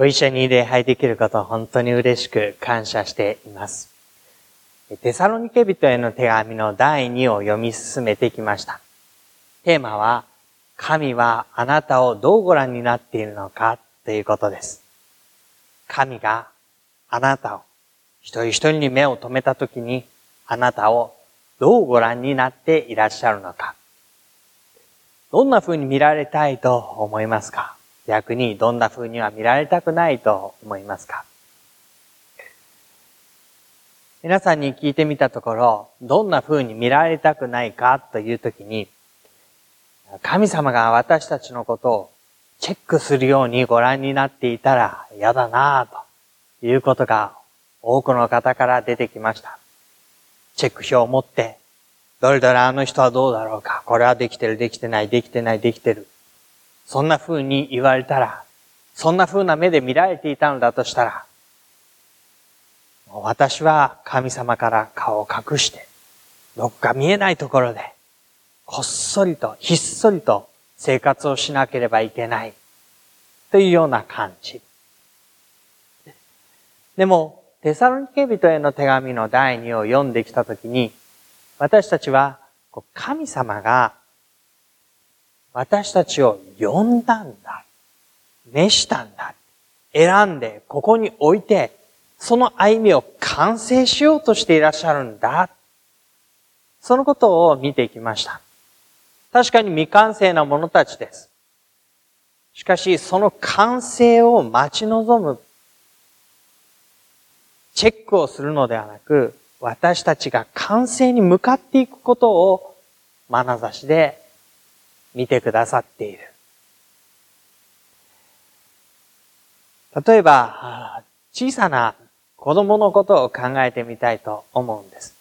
ご一緒に礼拝できることを本当に嬉しく感謝しています。テサロニケ人への手紙の第2を読み進めてきました。テーマは、神はあなたをどうご覧になっているのかということです。神があなたを一人一人に目を留めたときに、あなたをどうご覧になっていらっしゃるのか。どんな風に見られたいと思いますか？逆にどんな風には見られたくないと思いますか？皆さんに聞いてみたところ、どんな風に見られたくないかというときに、神様が私たちのことをチェックするようにご覧になっていたら嫌だなぁということが多くの方から出てきました。チェック表を持って、どれどれあの人はどうだろうか。これはできてる、できてない、できてない、できてる。そんな風に言われたら、そんな風な目で見られていたのだとしたら、私は神様から顔を隠して、どっか見えないところで、こっそりと、ひっそりと生活をしなければいけない。というような感じ。でも、テサロニケ人への手紙の第2を読んできたときに、私たちは、神様が私たちを呼んだんだ。召したんだ。選んで、ここに置いて、その歩みを完成しようとしていらっしゃるんだ。そのことを見ていきました。確かに未完成な者たちです。しかし、その完成を待ち望む、チェックをするのではなく、私たちが完成に向かっていくことを、眼差しで見てくださっている。例えば、小さな子供のことを考えてみたいと思うんです。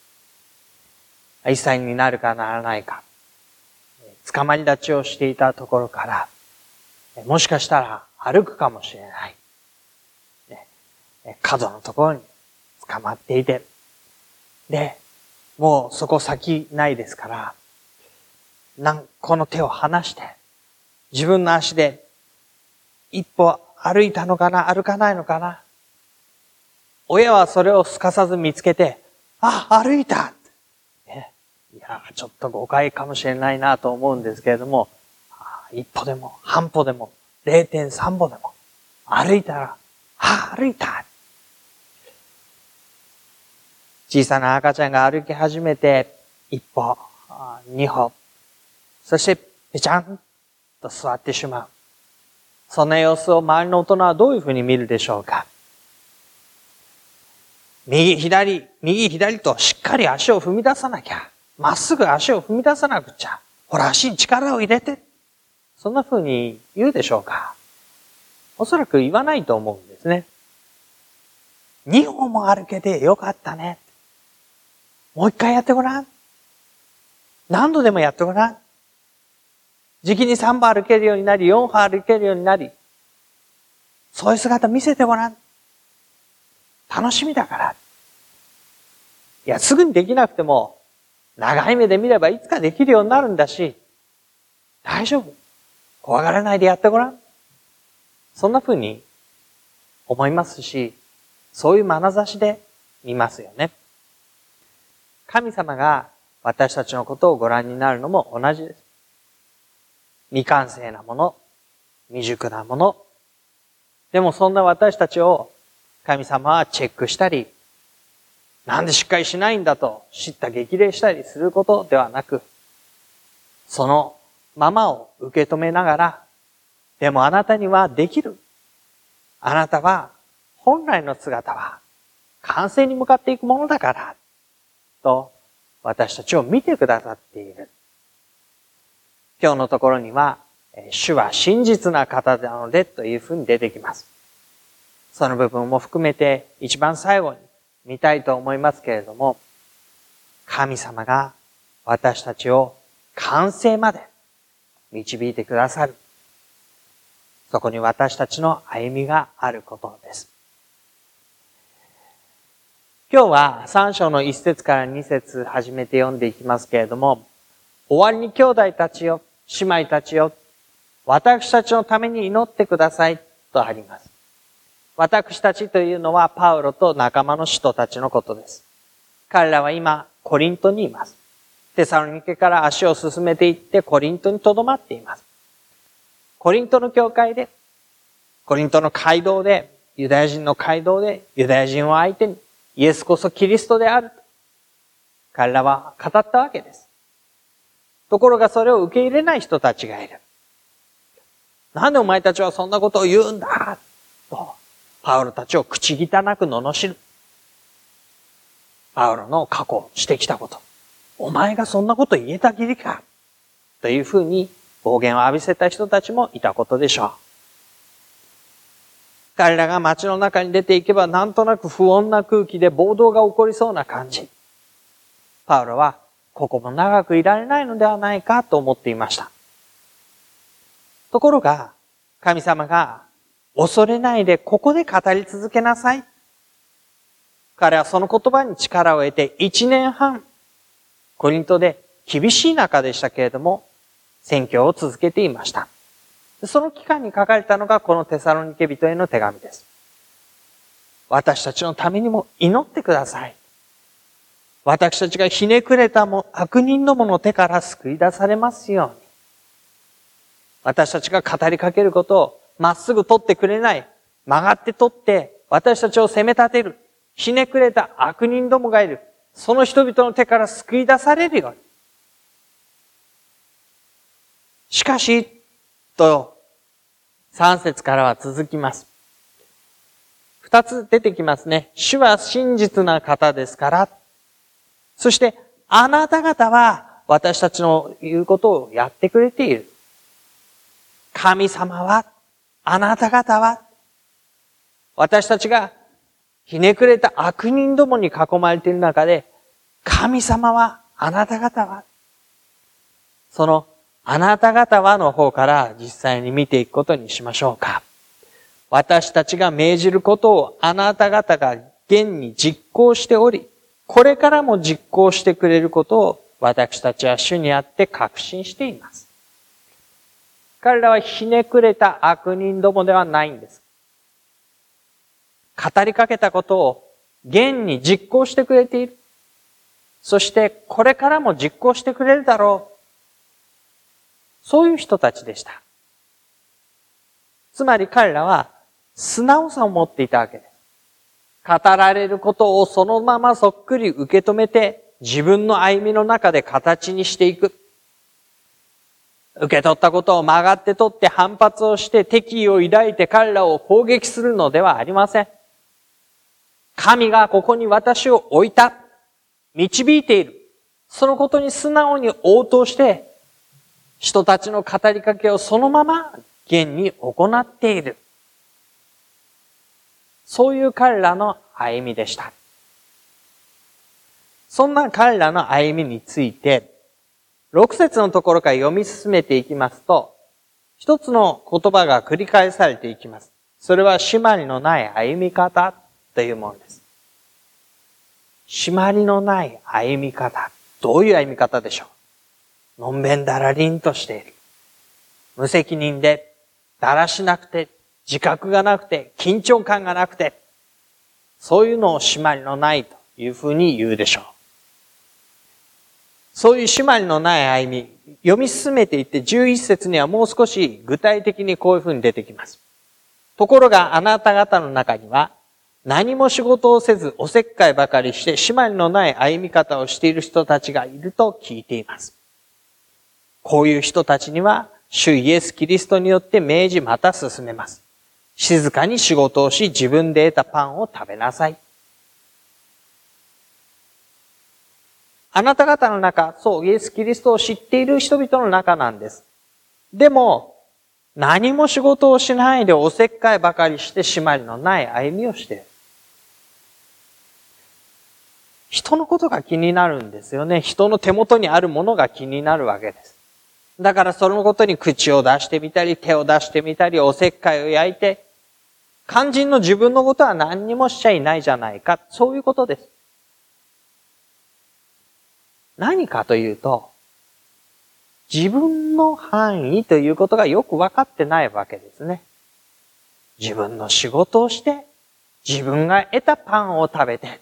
一歳になるかならないか、捕まり立ちをしていたところから、もしかしたら歩くかもしれない。角のところに捕まっていて、で、もうそこ先ないですから、何この手を離して、自分の足で一歩歩いたのかな歩かないのかな。親はそれをすかさず見つけて、あ、歩いた、ね、いや、ちょっと誤解かもしれないなと思うんですけれども、一歩でも、半歩でも、0.3歩でも、歩いたら、あ、歩いた。小さな赤ちゃんが歩き始めて、一歩、二歩、そして、ぺちゃんと座ってしまう。そんな様子を周りの大人はどういうふうに見るでしょうか？右、左、右、左としっかり足を踏み出さなきゃ。まっすぐ足を踏み出さなくちゃ。ほら、足に力を入れて。そんなふうに言うでしょうか？おそらく言わないと思うんですね。二歩も歩けてよかったね。もう一回やってごらん。何度でもやってごらん。時期に3歩歩けるようになり、4歩歩けるようになり、そういう姿見せてごらん。楽しみだから。いや、すぐにできなくても、長い目で見ればいつかできるようになるんだし、大丈夫。怖がらないでやってごらん。そんな風に思いますし、そういう眼差しで見ますよね。神様が私たちのことをご覧になるのも同じです。未完成なもの、未熟なもの。でもそんな私たちを神様はチェックしたり、なんでしっかりしないんだと知った激励したりすることではなく、そのままを受け止めながら、でもあなたにはできる。あなたは本来の姿は完成に向かっていくものだから、と私たちを見てくださっている。今日のところには、主は真実な方なのでというふうに出てきます。その部分も含めて一番最後に見たいと思いますけれども、神様が私たちを完成まで導いてくださる。そこに私たちの歩みがあることです。今日は3章の1節から2節始めて読んでいきますけれども、終わりに兄弟たちよ、姉妹たちよ、私たちのために祈ってくださいとあります。私たちというのはパウロと仲間の人たちのことです。彼らは今、コリントにいます。テサロニケから足を進めていってコリントに留まっています。コリントの教会で、コリントの街道で、ユダヤ人の街道で、ユダヤ人を相手に、イエスこそキリストである。彼らは語ったわけです。ところがそれを受け入れない人たちがいる。なんでお前たちはそんなことを言うんだ？と、パウロたちを口汚く罵る。パウロの過去してきたこと。お前がそんなこと言えたきりか？というふうに暴言を浴びせた人たちもいたことでしょう。彼らが街の中に出ていけばなんとなく不穏な空気で暴動が起こりそうな感じ。パウロはここも長くいられないのではないかと思っていました。ところが、神様が恐れないでここで語り続けなさい。彼はその言葉に力を得て一年半、コリントで厳しい中でしたけれども、宣教を続けていました。その期間に書かれたのがこのテサロニケ人への手紙です。私たちのためにも祈ってください。私たちがひねくれたも悪人どもの手から救い出されますように。私たちが語りかけることをまっすぐ取ってくれない。曲がって取って私たちを責め立てる。ひねくれた悪人どもがいる。その人々の手から救い出されるように。しかし、と、3節からは続きます。二つ出てきますね。主は真実な方ですから。そして、あなた方は私たちの言うことをやってくれている。神様は、あなた方は、私たちがひねくれた悪人どもに囲まれている中で、神様は、あなた方は、そのあなた方はの方から実際に見ていくことにしましょうか。私たちが命じることをあなた方が現に実行しており、これからも実行してくれることを私たちは主にあって確信しています。彼らはひねくれた悪人どもではないんです。語りかけたことを現に実行してくれている。そしてこれからも実行してくれるだろう。そういう人たちでした。つまり彼らは素直さを持っていたわけです。語られることをそのままそっくり受け止めて自分の歩みの中で形にしていく。受け取ったことを曲がって取って反発をして敵意を抱いて彼らを攻撃するのではありません。神がここに私を置いた。導いている。そのことに素直に応答して人たちの語りかけをそのまま現に行っている。そういう彼らの歩みでした。そんな彼らの歩みについて、6節のところから読み進めていきますと、一つの言葉が繰り返されていきます。それは締まりのない歩み方というものです。締まりのない歩み方。どういう歩み方でしょう？のんべんだらりんとしている。無責任で、だらしなくて、自覚がなくて、緊張感がなくて、そういうのを締まりのないというふうに言うでしょう。そういう締まりのない歩み、読み進めていって11節にはもう少し具体的にこういうふうに出てきます。ところがあなた方の中には、何も仕事をせずおせっかいばかりして締まりのない歩み方をしている人たちがいると聞いています。こういう人たちには、主イエス・キリストによって命じまた進めます。静かに仕事をし、自分で得たパンを食べなさい。あなた方の中、そう、イエス・キリストを知っている人々の中なんです。でも、何も仕事をしないでおせっかいばかりして締まりのない歩みをしている。人のことが気になるんですよね。人の手元にあるものが気になるわけです。だからそのことに口を出してみたり、手を出してみたり、おせっかいを焼いて、肝心の自分のことは何にもしちゃいないじゃないか。そういうことです。何かというと、自分の範囲ということがよくわかってないわけですね。自分の仕事をして、自分が得たパンを食べて、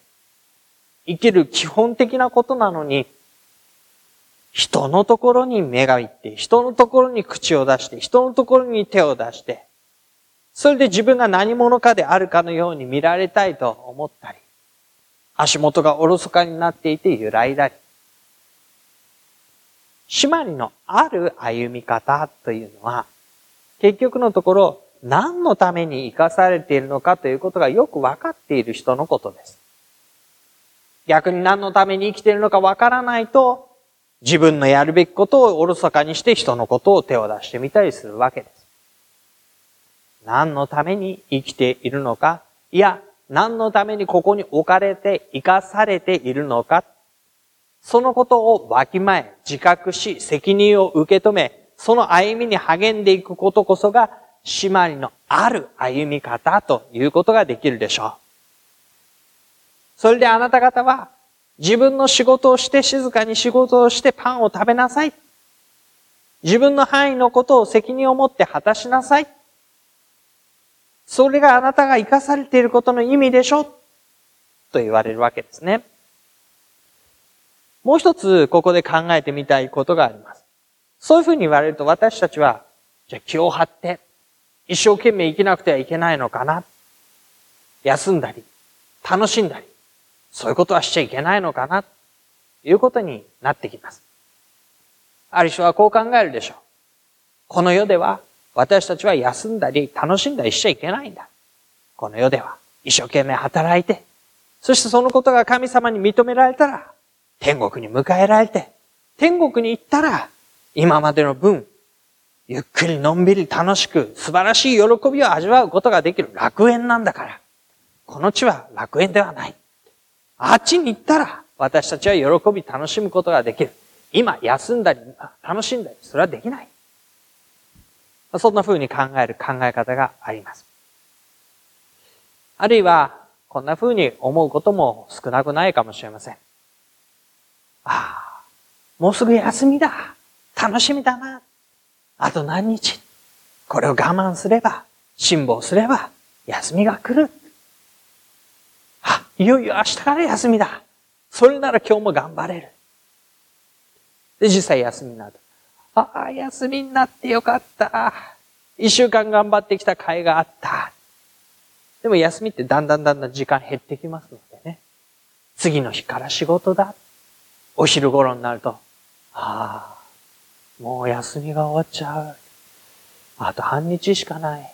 生きる基本的なことなのに、人のところに目がいって、人のところに口を出して、人のところに手を出して、それで自分が何者かであるかのように見られたいと思ったり、足元がおろそかになっていて揺らいだり、締まりのある歩み方というのは、結局のところ、何のために生かされているのかということがよくわかっている人のことです。逆に何のために生きているのかわからないと、自分のやるべきことをおろそかにして人のことを手を出してみたりするわけです。何のために生きているのか、いや、何のためにここに置かれて生かされているのか、そのことをわきまえ、自覚し、責任を受け止め、その歩みに励んでいくことこそが、締まりのある歩み方ということができるでしょう。それであなた方は、自分の仕事をして静かに仕事をしてパンを食べなさい。自分の範囲のことを責任を持って果たしなさい。それがあなたが生かされていることの意味でしょ？と言われるわけですね。もう一つここで考えてみたいことがあります。そういうふうに言われると私たちは、じゃあ気を張って一生懸命生きなくてはいけないのかな？休んだり、楽しんだり、そういうことはしちゃいけないのかな？ということになってきます。ある人はこう考えるでしょう。この世では私たちは休んだり楽しんだりしちゃいけないんだ。この世では一生懸命働いて、そしてそのことが神様に認められたら、天国に迎えられて、天国に行ったら、今までの分、ゆっくりのんびり楽しく素晴らしい喜びを味わうことができる楽園なんだから。この地は楽園ではない。あっちに行ったら私たちは喜び楽しむことができる。今休んだり楽しんだり、それはできない。そんな風に考える考え方があります。あるいは、こんな風に思うことも少なくないかもしれません。ああ、もうすぐ休みだ。楽しみだな。あと何日。これを我慢すれば、辛抱すれば、休みが来る。あ、いよいよ明日から休みだ。それなら今日も頑張れる。で、実際休みになる。ああ、休みになってよかった。一週間頑張ってきた甲斐があった。でも休みってだんだんだんだん時間減ってきますのでね。次の日から仕事だ。お昼頃になると、ああ、もう休みが終わっちゃう。あと半日しかない。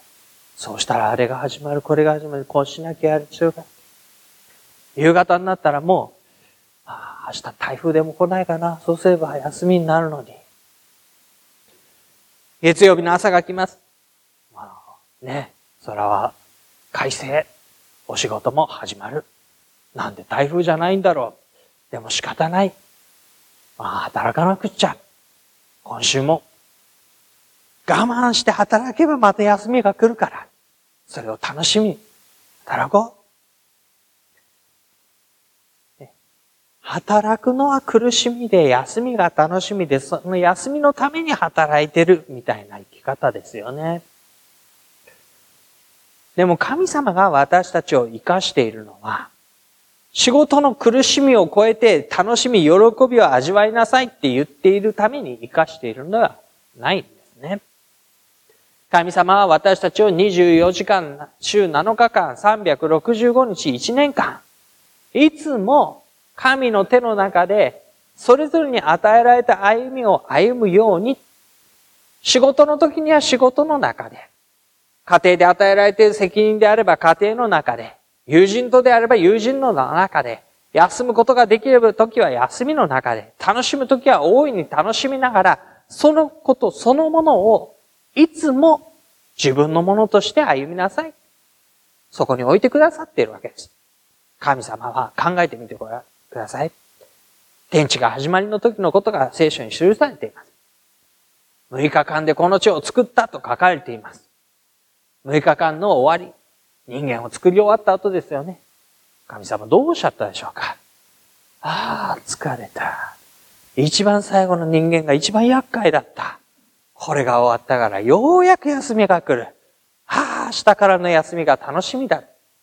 そうしたらあれが始まる、これが始まる、こうしなきゃやる必要が。夕方になったらもう、ああ、明日台風でも来ないかな。そうすれば休みになるのに。月曜日の朝が来ます。まあ、ね、空は快晴。お仕事も始まる。なんで台風じゃないんだろう。でも仕方ない。まあ、働かなくっちゃ。今週も。我慢して働けばまた休みが来るから。それを楽しみに働こう。働くのは苦しみで、休みが楽しみで、その休みのために働いてるみたいな生き方ですよね。でも神様が私たちを生かしているのは、仕事の苦しみを超えて楽しみ、喜びを味わいなさいって言っているために生かしているのではないんですね。神様は私たちを24時間、週7日間、365日、1年間、いつも神の手の中で、それぞれに与えられた歩みを歩むように、仕事の時には仕事の中で、家庭で与えられている責任であれば家庭の中で、友人とであれば友人の中で、休むことができるときは休みの中で、楽しむときは大いに楽しみながら、そのことそのものをいつも自分のものとして歩みなさい。そこに置いてくださっているわけです。神様は考えてみてください。ください天地が始まりの時のことが聖書に記されています。6日間でこの地を作ったと書かれています。6日間の終わり、人間を作り終わった後ですよね。神様どうおっしゃったでしょうかああ、疲れた。一番最後の人間が一番厄介だった。これが終わったからようやく休みが来る。はあ、明日からの休みが楽しみだ。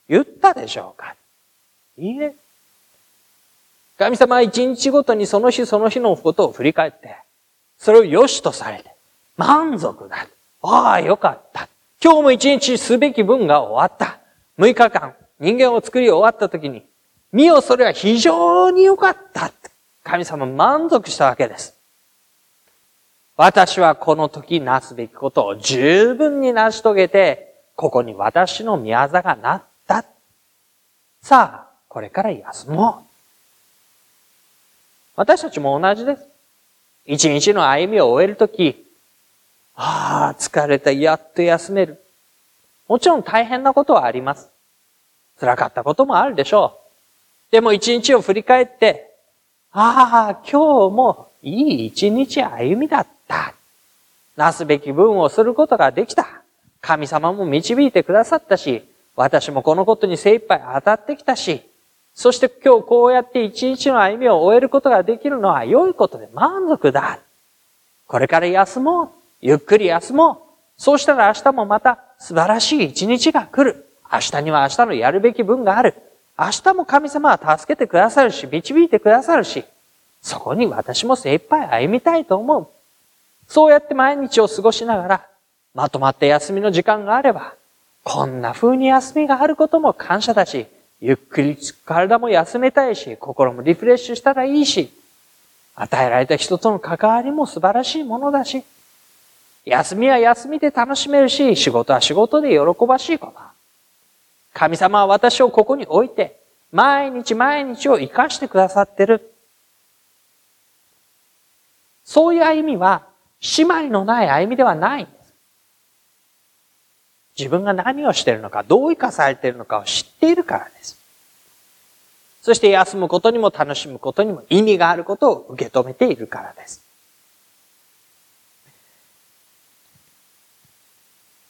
言ったでしょうかいいえ。神様は一日ごとにその日その日のことを振り返って、それを良しとされて、満足だ。ああ、よかった。今日も一日すべき分が終わった。6日間、人間を作り終わった時に、見よ、それは非常に良かった。神様満足したわけです。私はこの時なすべきことを十分に成し遂げて、ここに私の宮座がなった。さあ、これから休もう。私たちも同じです。一日の歩みを終えるとき、ああ、疲れた、やっと休める。もちろん大変なことはあります。辛かったこともあるでしょう。でも一日を振り返って、ああ、今日もいい一日歩みだった。なすべき分をすることができた。神様も導いてくださったし、私もこのことに精一杯当たってきたし、そして今日こうやって一日の歩みを終えることができるのは良いことで満足だ。これから休もう。ゆっくり休もう。そうしたら明日もまた素晴らしい一日が来る。明日には明日のやるべき分がある。明日も神様は助けてくださるし、導いてくださるし、そこに私も精一杯歩みたいと思う。そうやって毎日を過ごしながら、まとまった休みの時間があれば、こんな風に休みがあることも感謝だし、ゆっくり体も休めたいし、心もリフレッシュしたらいいし、与えられた人との関わりも素晴らしいものだし、休みは休みで楽しめるし、仕事は仕事で喜ばしいこと。神様は私をここに置いて、毎日毎日を生かしてくださってる。そういう歩みは、締まりのない歩みではないんです。自分が何をしているのか、どう生かされているのかを知っているからです。そして休むことにも楽しむことにも意味があることを受け止めているからです。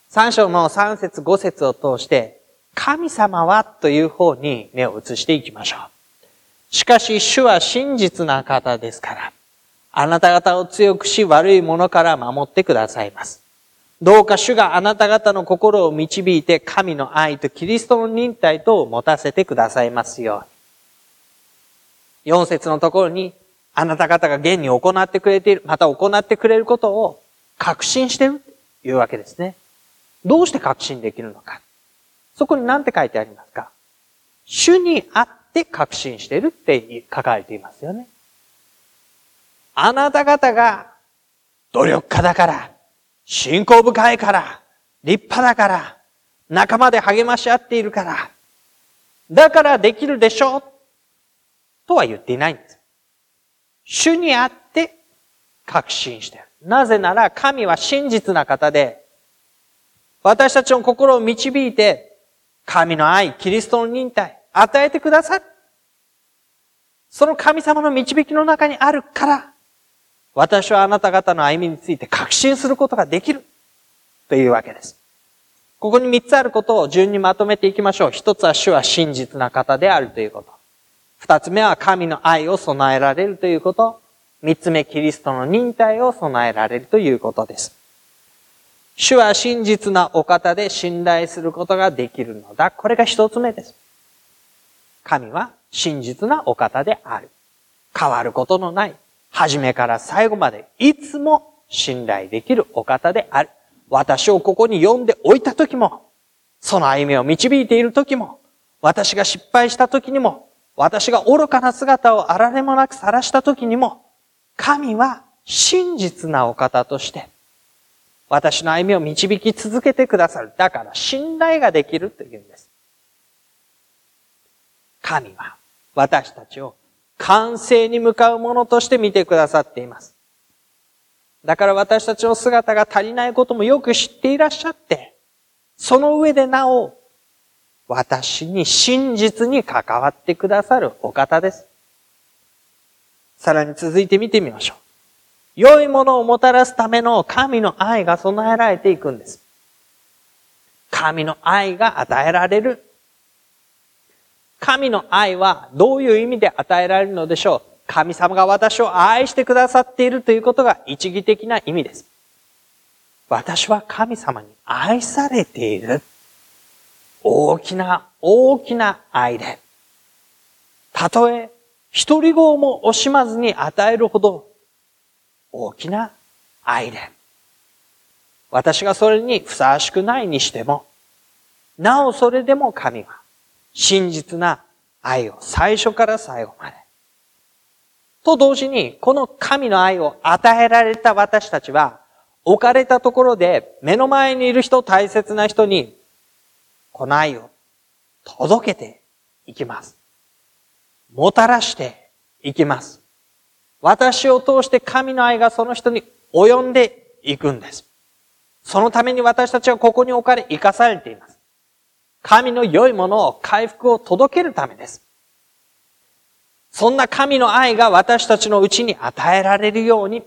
三章の三節五節を通して、神様はという方に目を移していきましょう。しかし主は真実な方ですから、あなた方を強くし悪いものから守ってくださいます。どうか主があなた方の心を導いて神の愛とキリストの忍耐とを持たせてくださいますように。四節のところに、あなた方が現に行ってくれている、また行ってくれることを確信してるというわけですね。どうして確信できるのか。そこに何て書いてありますか主にあって確信しているって書かれていますよね。あなた方が努力家だから、信仰深いから、立派だから、仲間で励まし合っているから、だからできるでしょうとは言っていないんです。主にあって確信してる。なぜなら神は真実な方で、私たちの心を導いて、神の愛、キリストの忍耐、与えてくださる。その神様の導きの中にあるから、私はあなた方の歩みについて確信することができる。というわけです。ここに三つあることを順にまとめていきましょう。一つは主は真実な方であるということ。二つ目は神の愛を備えられるということ。三つ目、キリストの忍耐を備えられるということです。主は真実なお方で信頼することができるのだ。これが一つ目です。神は真実なお方である。変わることのない初めから最後までいつも信頼できるお方である。私をここに呼んでおいた時も、その歩みを導いている時も、私が失敗した時にも、私が愚かな姿をあられもなく晒した時にも、神は真実なお方として、私の歩みを導き続けてくださる。だから信頼ができるというんです。神は私たちを完成に向かうものとして見てくださっています。だから私たちの姿が足りないこともよく知っていらっしゃって、その上でなお、私に真実に関わってくださるお方です。さらに続いて見てみましょう。良いものをもたらすための神の愛が備えられていくんです。神の愛が与えられる。神の愛はどういう意味で与えられるのでしょう？神様が私を愛してくださっているということが一義的な意味です。私は神様に愛されている。大きな、大きな愛で。たとえ、一人号も惜しまずに与えるほど、大きな愛で。私がそれにふさわしくないにしても、なおそれでも神は、真実な愛を最初から最後まで。と同時に、この神の愛を与えられた私たちは、置かれたところで目の前にいる人、大切な人に、この愛を届けていきます。もたらしていきます。私を通して神の愛がその人に及んでいくんです。そのために私たちはここに置かれ生かされています。神の良いものを回復を届けるためです。そんな神の愛が私たちのうちに与えられるように、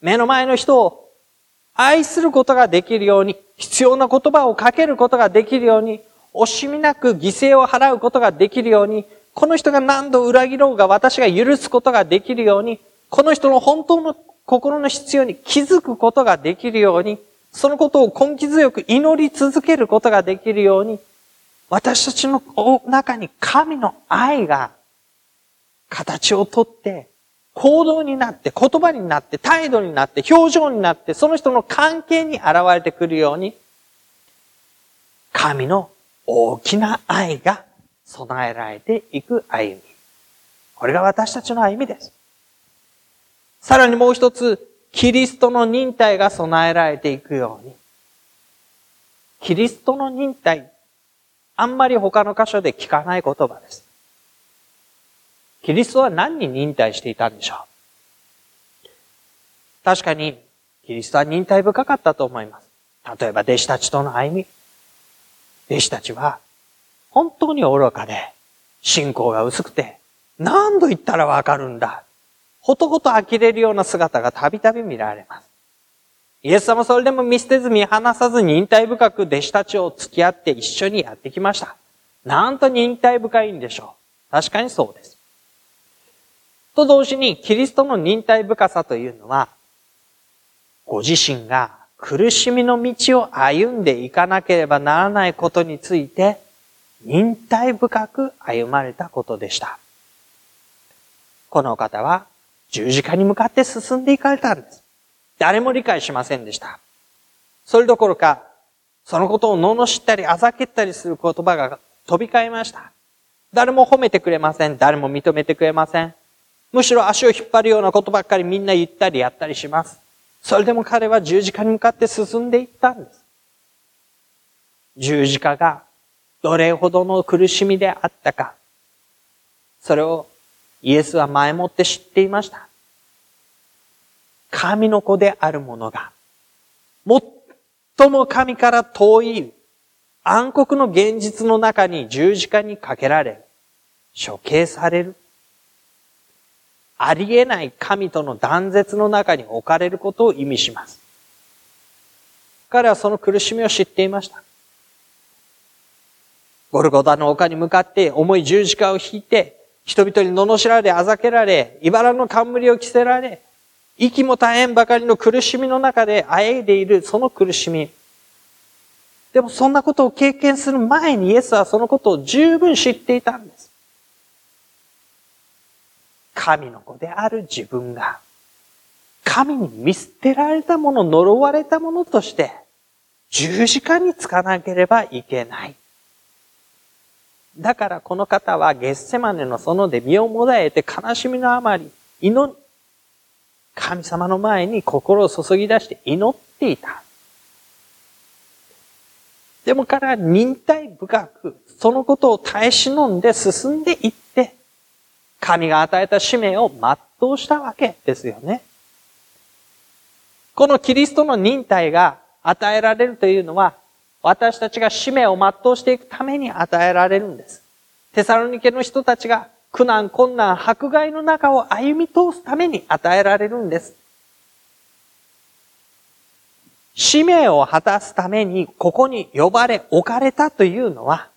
目の前の人を愛することができるように、必要な言葉をかけることができるように、惜しみなく犠牲を払うことができるように、この人が何度裏切ろうが私が許すことができるように、この人の本当の心の必要に気づくことができるように、そのことを根気強く祈り続けることができるように、私たちの中に神の愛が形をとって、行動になって、言葉になって、態度になって、表情になって、その人の関係に現れてくるように、神の大きな愛が備えられていく歩み。これが私たちの歩みです。さらにもう一つ、キリストの忍耐が備えられていくように。キリストの忍耐、あんまり他の箇所で聞かない言葉です。キリストは何に忍耐していたんでしょう？確かに、キリストは忍耐深かったと思います。例えば弟子たちとの歩み。弟子たちは、本当に愚かで、信仰が薄くて、何度言ったらわかるんだ。ほとほと呆れるような姿がたびたび見られます。イエス様それでも見捨てず見放さず忍耐深く弟子たちを付き合って一緒にやってきました。なんと忍耐深いんでしょう。確かにそうです。と同時に、キリストの忍耐深さというのは、ご自身が苦しみの道を歩んでいかなければならないことについて、忍耐深く歩まれたことでした。この方は十字架に向かって進んでいかれたんです。誰も理解しませんでした。それどころか、そのことを罵ったりあざけったりする言葉が飛び交いました。誰も褒めてくれません。誰も認めてくれません。むしろ足を引っ張るようなことばっかりみんな言ったりやったりします。それでも彼は十字架に向かって進んでいったんです。十字架がどれほどの苦しみであったか、それをイエスは前もって知っていました。神の子である者が、最も神から遠い暗黒の現実の中に十字架にかけられ、処刑される。ありえない神との断絶の中に置かれることを意味します。彼はその苦しみを知っていました。ゴルゴダの丘に向かって重い十字架を引いて、人々に罵られ、あざけられ、茨の冠を着せられ、息も大変ばかりの苦しみの中であえいでいるその苦しみ。でもそんなことを経験する前にイエスはそのことを十分知っていたんです。神の子である自分が、神に見捨てられたもの、呪われたものとして、十字架につかなければいけない。だからこの方はゲッセマネの園で身をもだえて悲しみのあまり、祈り、神様の前に心を注ぎ出して祈っていた。でも彼は忍耐深く、そのことを耐え忍んで進んでいって、神が与えた使命を全うしたわけですよね。このキリストの忍耐が与えられるというのは、私たちが使命を全うしていくために与えられるんです。テサロニケの人たちが苦難、困難、迫害の中を歩み通すために与えられるんです。使命を果たすためにここに呼ばれ置かれたというのは、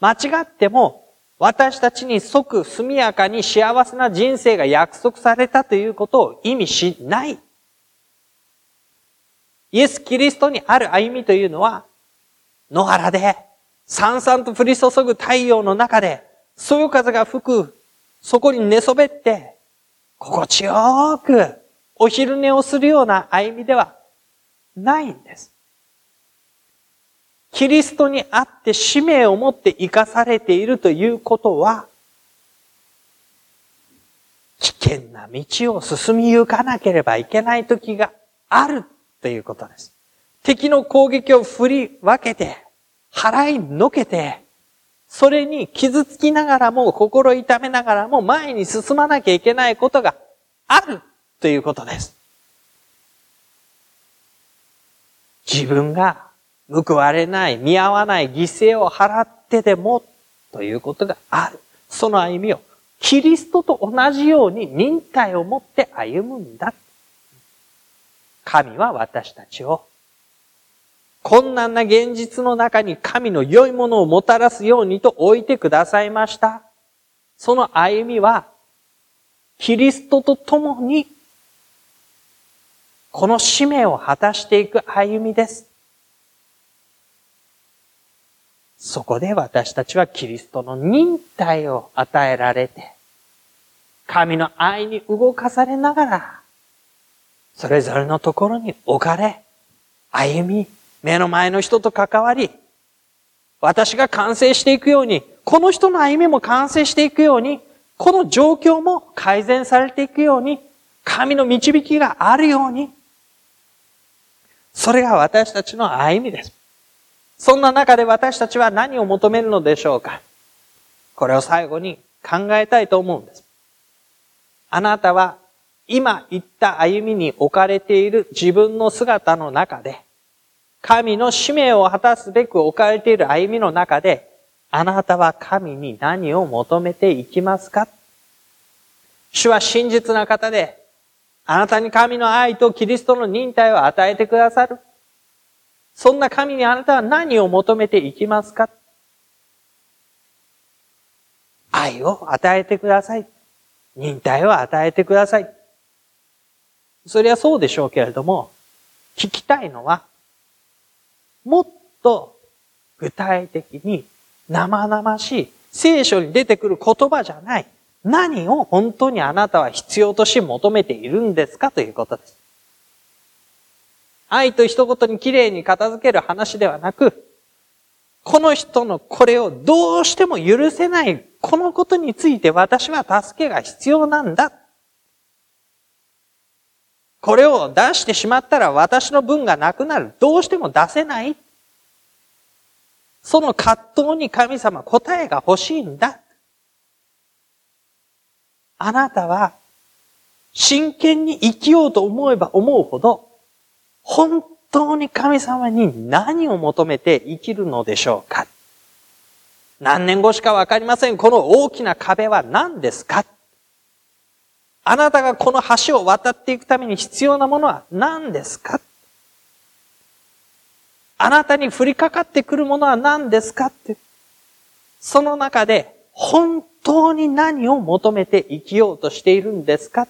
間違っても私たちに即速やかに幸せな人生が約束されたということを意味しない。イエス・キリストにある歩みというのは、野原で、さんさんと降り注ぐ太陽の中で、そよ風が吹く、そこに寝そべって、心地よくお昼寝をするような歩みではないんです。キリストにあって使命を持って生かされているということは、危険な道を進み行かなければいけない時があるということです。敵の攻撃を振り分けて、払いのけて、それに傷つきながらも、心痛めながらも前に進まなきゃいけないことがあるということです。自分が報われない、見合わない犠牲を払ってでもということがある。その歩みをキリストと同じように忍耐を持って歩むんだ。神は私たちを困難な現実の中に神の良いものをもたらすようにと置いてくださいました。その歩みは、キリストと共に、この使命を果たしていく歩みです。そこで私たちはキリストの忍耐を与えられて、神の愛に動かされながら、それぞれのところに置かれ、歩み、目の前の人と関わり、私が完成していくように、この人の歩みも完成していくように、この状況も改善されていくように、神の導きがあるように、それが私たちの歩みです。そんな中で私たちは何を求めるのでしょうかこれを最後に考えたいと思うんです。あなたは今言った歩みに置かれている自分の姿の中で、神の使命を果たすべく置かれている歩みの中で、あなたは神に何を求めていきますか？主は真実な方で、あなたに神の愛とキリストの忍耐を与えてくださる。そんな神にあなたは何を求めていきますか？愛を与えてください。忍耐を与えてください。それはそうでしょうけれども、聞きたいのは、もっと具体的に生々しい聖書に出てくる言葉じゃない。何を本当にあなたは必要とし求めているんですかということです。愛と一言に綺麗に片付ける話ではなく、この人のこれをどうしても許せない、このことについて私は助けが必要なんだ。これを出してしまったら私の分がなくなる。どうしても出せない。その葛藤に神様答えが欲しいんだ。あなたは真剣に生きようと思えば思うほど、本当に神様に何を求めて生きるのでしょうか何年後しかわかりません。この大きな壁は何ですかあなたがこの橋を渡っていくために必要なものは何ですか？あなたに降りかかってくるものは何ですかって？その中で本当に何を求めて生きようとしているんですか？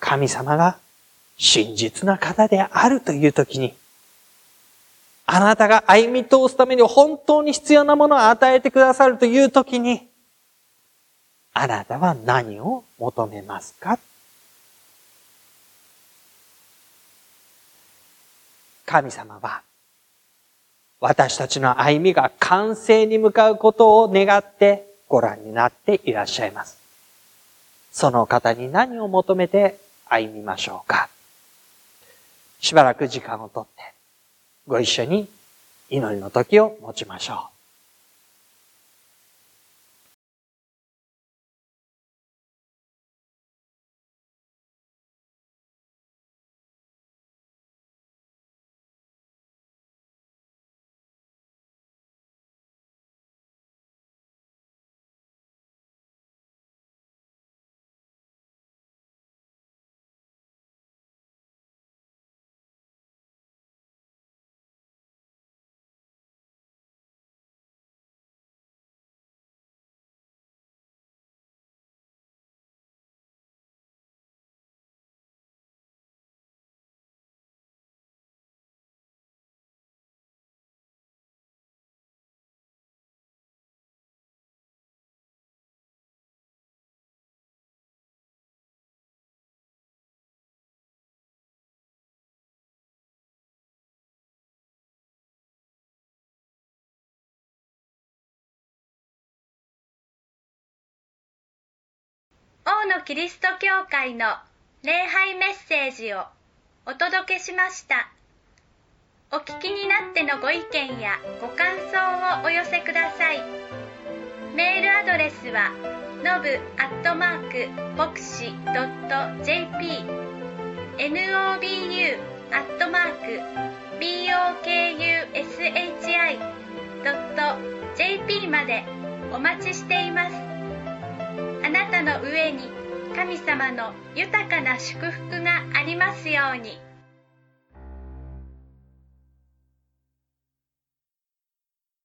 神様が真実な方であるという時に、あなたが歩み通すために本当に必要なものを与えてくださるという時に、あなたは何を求めますか？神様は私たちの歩みが完成に向かうことを願ってご覧になっていらっしゃいます。その方に何を求めて歩みましょうか？しばらく時間をとってご一緒に祈りの時を持ちましょう。王のキリスト教会の礼拝メッセージをお届けしました。お聞きになってのご意見やご感想をお寄せください。メールアドレスはのぶアットマーク牧師 .jp nobu アットマーク bokushi.jp までお待ちしています。あなたの上に神様の豊かな祝福がありますように。